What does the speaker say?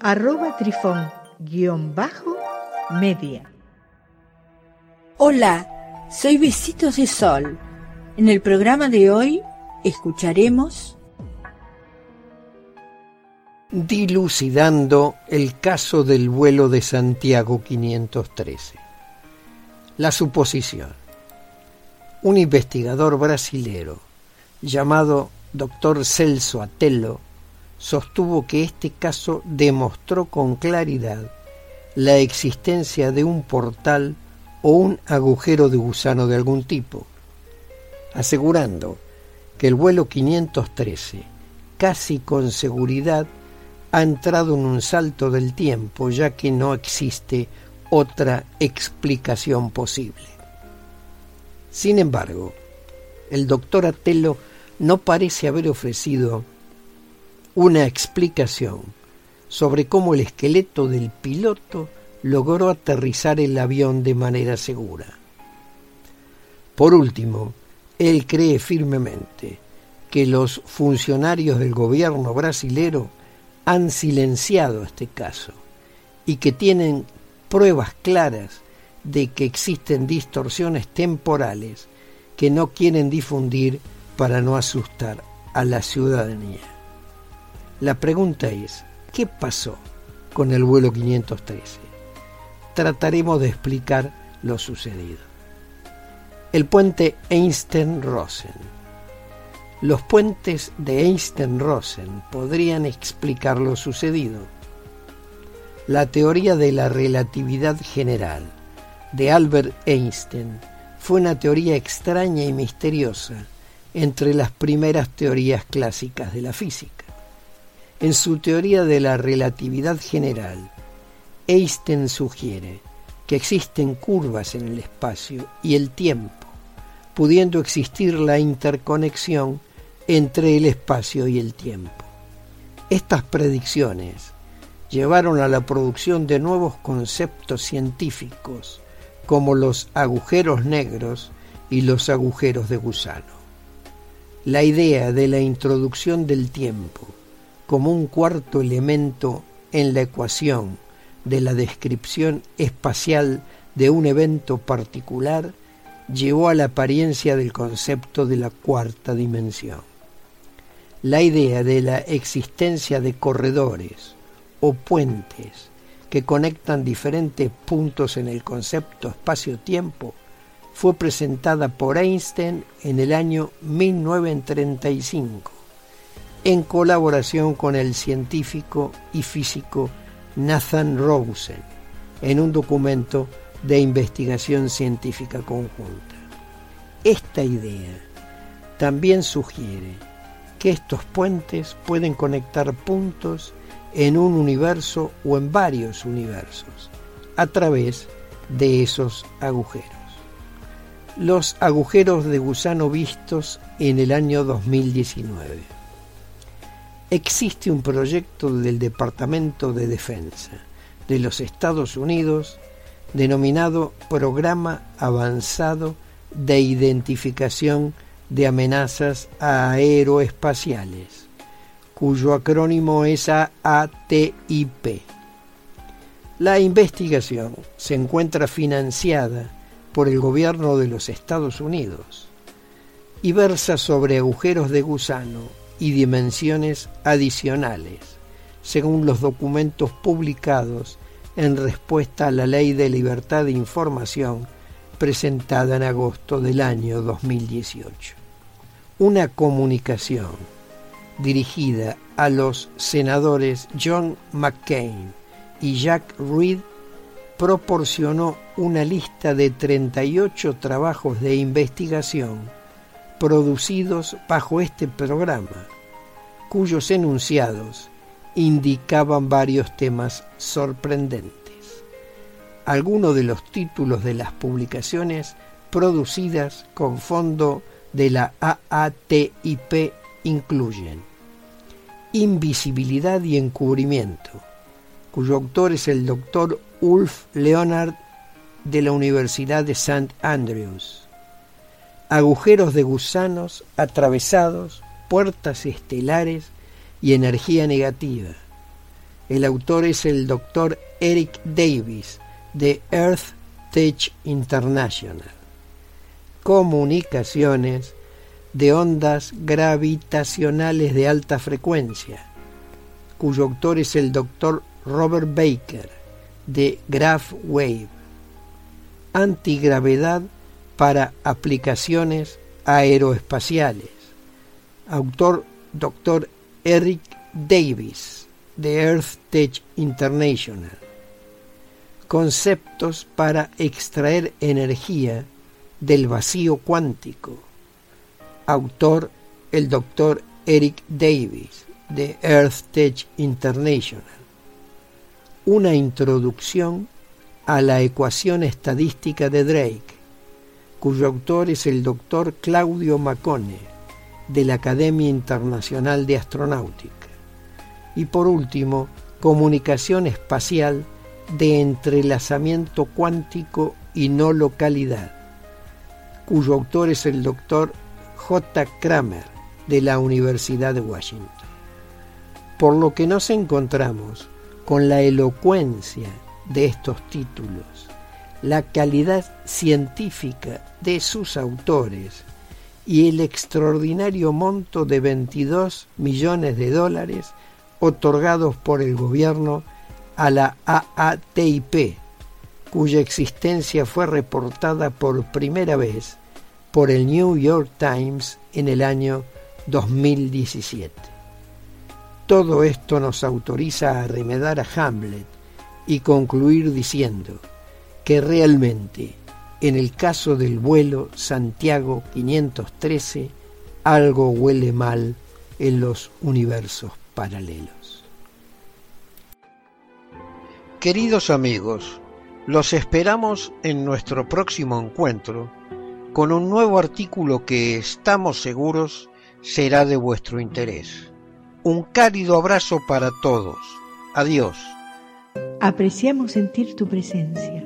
arroba trifón-media. Hola, soy Besitos de Sol. En el programa de hoy escucharemos dilucidando el caso del vuelo de Santiago 513. La suposición. Un investigador brasilero llamado Dr. Celso Atello sostuvo que este caso demostró con claridad la existencia de un portal o un agujero de gusano de algún tipo, asegurando que el vuelo 513 casi con seguridad ha entrado en un salto del tiempo ya que no existe otra explicación posible. Sin embargo, el doctor Atelo no parece haber ofrecido una explicación sobre cómo el esqueleto del piloto logró aterrizar el avión de manera segura. Por último, él cree firmemente que los funcionarios del gobierno brasilero han silenciado este caso y que tienen pruebas claras de que existen distorsiones temporales que no quieren difundir para no asustar a la ciudadanía. La pregunta es, ¿qué pasó con el vuelo 513? Trataremos de explicar lo sucedido. El puente Einstein-Rosen. Los puentes de Einstein-Rosen podrían explicar lo sucedido. La teoría de la relatividad general de Albert Einstein fue una teoría extraña y misteriosa entre las primeras teorías clásicas de la física. En su teoría de la relatividad general, Einstein sugiere que existen curvas en el espacio y el tiempo, pudiendo existir la interconexión entre el espacio y el tiempo. Estas predicciones llevaron a la producción de nuevos conceptos científicos como los agujeros negros y los agujeros de gusano. La idea de la introducción del tiempo como un cuarto elemento en la ecuación de la descripción espacial de un evento particular llevó a la apariencia del concepto de la cuarta dimensión. La idea de la existencia de corredores o puentes que conectan diferentes puntos en el concepto espacio-tiempo fue presentada por Einstein en el año 1935 en colaboración con el científico y físico Nathan Rosen en un documento de investigación científica conjunta. Esta idea también sugiere que estos puentes pueden conectar puntos en un universo o en varios universos a través de esos agujeros. Los agujeros de gusano vistos en el año 2019 existe un proyecto del Departamento de Defensa de los Estados Unidos denominado Programa Avanzado de Identificación de Amenazas Aeroespaciales, cuyo acrónimo es AATIP. La investigación se encuentra financiada por el gobierno de los Estados Unidos y versa sobre agujeros de gusano y dimensiones adicionales, según los documentos publicados en respuesta a la Ley de Libertad de Información presentada en agosto del año 2018. Una comunicación dirigida a los senadores John McCain y Jack Reed proporcionó una lista de 38 trabajos de investigación producidos bajo este programa, cuyos enunciados indicaban varios temas sorprendentes. Algunos de los títulos de las publicaciones producidas con fondo de la AATIP incluyen Invisibilidad y Encubrimiento, cuyo autor es el doctor Ulf Leonard de la Universidad de St. Andrews. Agujeros de gusanos atravesados, puertas estelares y energía negativa. El autor es el doctor Eric Davis de Earth Tech International. Comunicaciones de ondas gravitacionales de alta frecuencia, cuyo autor es el doctor Robert Baker de Graph Wave. Antigravedad para aplicaciones aeroespaciales. Autor Dr. Eric Davis de Earth Tech International. Conceptos para extraer energía del vacío cuántico. Autor el Dr. Eric Davis de Earth Tech International. Una introducción a la ecuación estadística de Drake, cuyo autor es el doctor Claudio Macone, de la Academia Internacional de Astronáutica. Y por último, comunicación espacial de entrelazamiento cuántico y no localidad, cuyo autor es el doctor J. Kramer, de la Universidad de Washington. Por lo que nos encontramos con la elocuencia de estos títulos, la calidad científica de sus autores y el extraordinario monto de 22 millones de dólares otorgados por el gobierno a la AATIP, cuya existencia fue reportada por primera vez por el New York Times en el año 2017. Todo esto nos autoriza a remedar a Hamlet y concluir diciendo que realmente en el caso del vuelo Santiago 513 algo huele mal en los universos paralelos. Queridos amigos, los esperamos en nuestro próximo encuentro con un nuevo artículo que estamos seguros será de vuestro interés. Un cálido abrazo para todos. Adiós. Apreciamos sentir tu presencia.